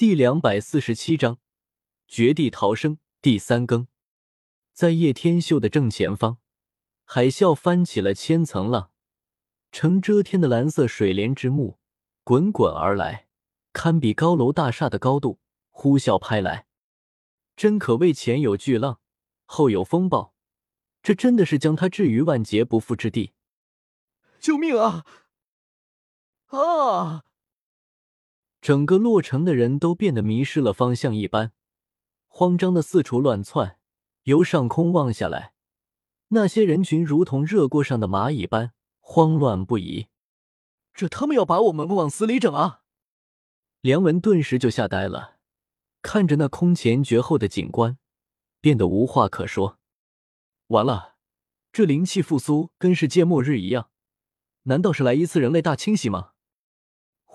第两百四十七章绝地逃生第三更，在叶天秀的正前方，海啸翻起了千层浪，呈遮天的蓝色水帘之幕滚滚而来，堪比高楼大厦的高度，呼啸拍来，真可谓前有巨浪，后有风暴，这真的是将他置于万劫不复之地。救命啊！啊！整个洛城的人都变得迷失了方向一般，慌张的四处乱窜。由上空望下来，那些人群如同热锅上的蚂蚁般慌乱不已。这他妈要把我们往死里整啊！梁文顿时就吓呆了，看着那空前绝后的景观，变得无话可说。完了，这灵气复苏跟世界末日一样，难道是来一次人类大清洗吗？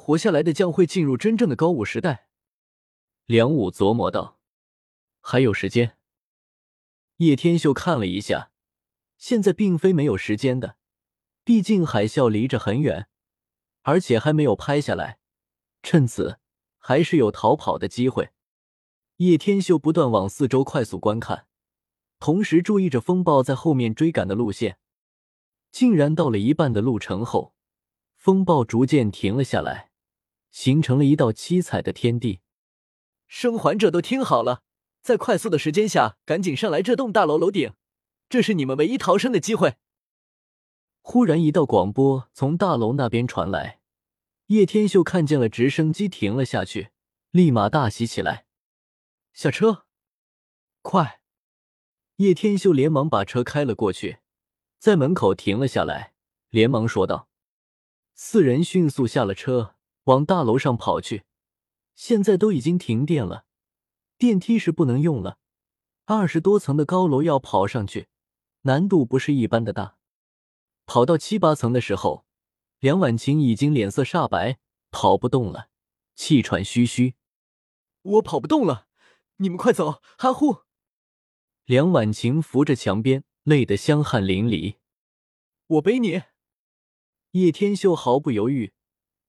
活下来的将会进入真正的高武时代，梁武琢磨道：“还有时间。”叶天秀看了一下，现在并非没有时间的，毕竟海啸离着很远，而且还没有拍下来，趁此还是有逃跑的机会。叶天秀不断往四周快速观看，同时注意着风暴在后面追赶的路线。竟然到了一半的路程后，风暴逐渐停了下来。形成了一道七彩的天地，生还者都听好了，在快速的时间下，赶紧上来这栋大楼楼顶，这是你们唯一逃生的机会。忽然，一道广播从大楼那边传来，叶天秀看见了直升机停了下去，立马大喜起来，下车，快！叶天秀连忙把车开了过去，在门口停了下来，连忙说道：“四人迅速下了车。”往大楼上跑去，现在都已经停电了，电梯是不能用了。二十多层的高楼要跑上去，难度不是一般的大。跑到七八层的时候，梁婉晴已经脸色煞白，跑不动了，气喘吁吁。我跑不动了，你们快走！哈呼！梁婉晴扶着墙边，累得香汗淋漓。我背你。叶天秀毫不犹豫。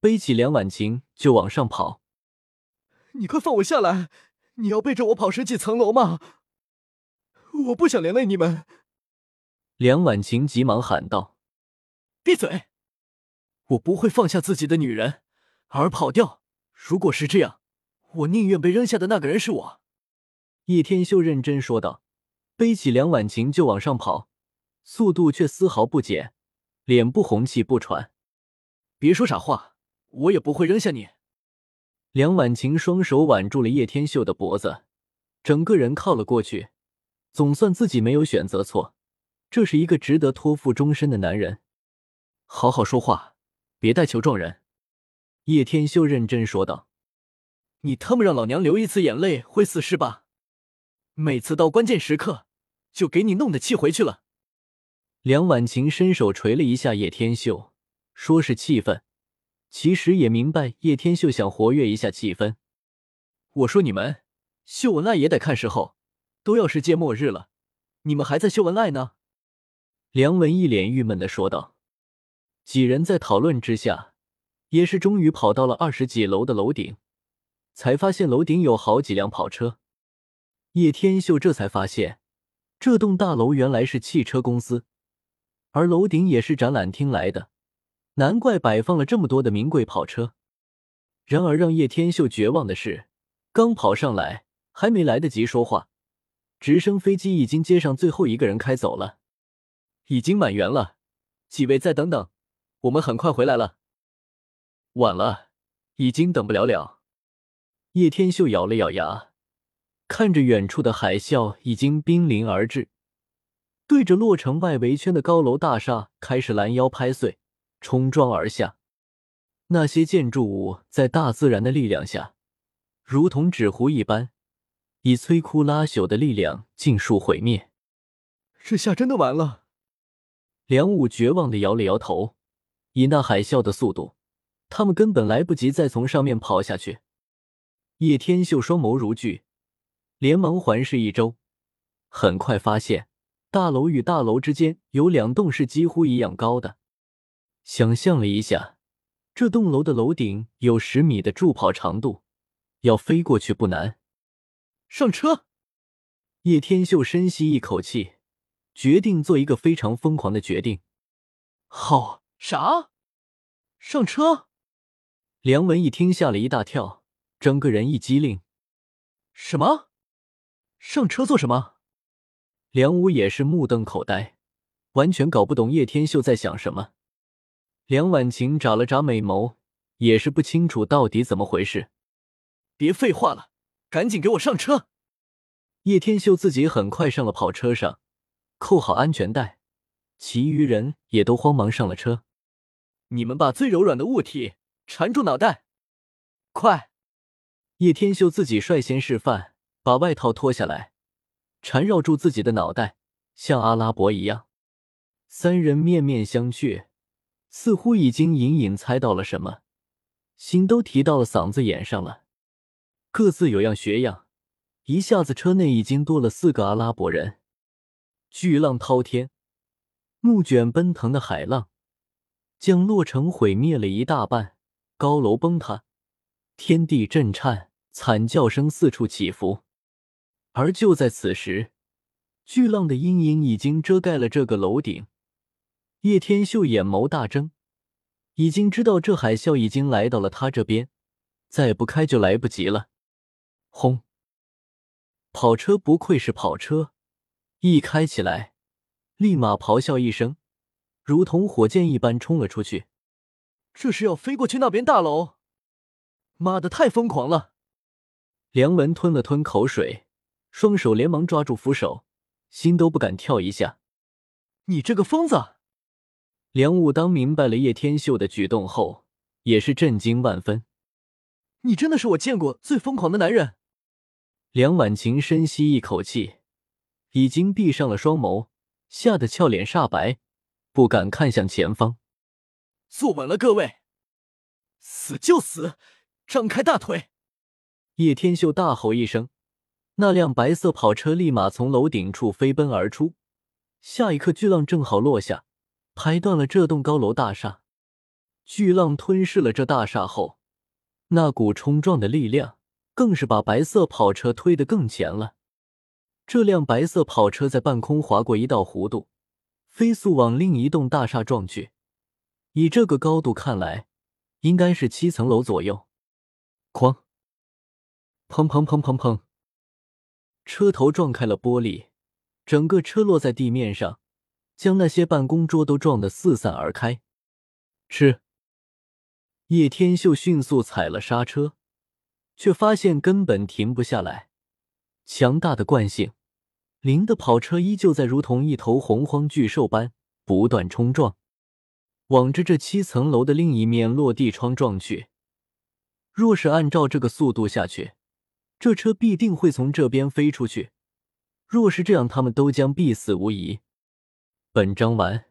背起梁婉晴就往上跑，你快放我下来！你要背着我跑十几层楼吗？我不想连累你们。梁婉晴急忙喊道：“闭嘴！我不会放下自己的女人而跑掉。如果是这样，我宁愿被扔下的那个人是我。”叶天秀认真说道，背起梁婉晴就往上跑，速度却丝毫不减，脸不红气不喘。别说傻话！我也不会扔下你。梁婉晴双手挽住了叶天秀的脖子，整个人靠了过去。总算自己没有选择错，这是一个值得托付终身的男人。好好说话，别带球撞人。叶天秀认真说道：“你他妈让老娘流一次眼泪会死是吧？每次到关键时刻就给你弄的气回去了。”梁婉晴伸手捶了一下叶天秀，说是气愤。其实也明白叶天秀想活跃一下气氛。我说你们秀恩爱也得看时候，都要世界末日了，你们还在秀恩爱呢？梁文一脸郁闷的说道。几人在讨论之下，也是终于跑到了二十几楼的楼顶，才发现楼顶有好几辆跑车。叶天秀这才发现，这栋大楼原来是汽车公司，而楼顶也是展览厅来的。难怪摆放了这么多的名贵跑车。然而让叶天秀绝望的是，刚跑上来，还没来得及说话，直升飞机已经接上最后一个人开走了，已经满员了。几位再等等，我们很快回来了。晚了，已经等不了了。叶天秀咬了咬牙，看着远处的海啸已经濒临而至，对着洛城外围圈的高楼大厦开始拦腰拍碎。冲撞而下，那些建筑物在大自然的力量下，如同纸糊一般，以摧枯拉朽的力量尽数毁灭。这下真的完了！梁武绝望的摇了摇头。以那海啸的速度，他们根本来不及再从上面跑下去。叶天秀双眸如炬，连忙环视一周，很快发现大楼与大楼之间有两栋是几乎一样高的。想象了一下，这栋楼的楼顶有十米的助跑长度，要飞过去不难。上车！叶天秀深吸一口气，决定做一个非常疯狂的决定。好，啥？上车！梁文一听吓了一大跳，整个人一激灵。什么？上车做什么？梁武也是目瞪口呆，完全搞不懂叶天秀在想什么。梁婉晴眨了眨美眸，也是不清楚到底怎么回事。别废话了，赶紧给我上车！叶天秀自己很快上了跑车上，扣好安全带，其余人也都慌忙上了车。你们把最柔软的物体缠住脑袋，快！叶天秀自己率先示范，把外套脱下来，缠绕住自己的脑袋，像阿拉伯一样。三人面面相觑，似乎已经隐隐猜到了什么，心都提到了嗓子眼上了，各自有样学样。一下子，车内已经多了四个阿拉伯人。巨浪滔天，怒卷奔腾的海浪，将洛城毁灭了一大半，高楼崩塌，天地震颤，惨叫声四处起伏。而就在此时，巨浪的阴影已经遮盖了这个楼顶。叶天秀眼眸大睁，已经知道这海啸已经来到了他这边，再不开就来不及了。轰！跑车不愧是跑车，一开起来，立马咆哮一声，如同火箭一般冲了出去。这是要飞过去那边大楼？妈的，太疯狂了！梁文吞了吞口水，双手连忙抓住扶手，心都不敢跳一下。你这个疯子！梁武当明白了叶天秀的举动后，也是震惊万分。你真的是我见过最疯狂的男人！梁婉晴深吸一口气，已经闭上了双眸，吓得俏脸煞白，不敢看向前方。坐稳了，各位，死就死，张开大腿！叶天秀大吼一声，那辆白色跑车立马从楼顶处飞奔而出。下一刻，巨浪正好落下，拍断了这栋高楼大厦。巨浪吞噬了这大厦后，那股冲撞的力量。更是把白色跑车推得更前了。这辆白色跑车在半空划过一道弧度，飞速往另一栋大厦撞去。以这个高度看来，应该是七层楼左右。哐！砰砰砰砰砰！车头撞开了玻璃，整个车落在地面上，将那些办公桌都撞得四散而开。是叶天秀迅速踩了刹车。却发现根本停不下来，强大的惯性，林的跑车依旧在如同一头洪荒巨兽般不断冲撞，往着这七层楼的另一面落地窗撞去。若是按照这个速度下去，这车必定会从这边飞出去。若是这样，他们都将必死无疑。本章完。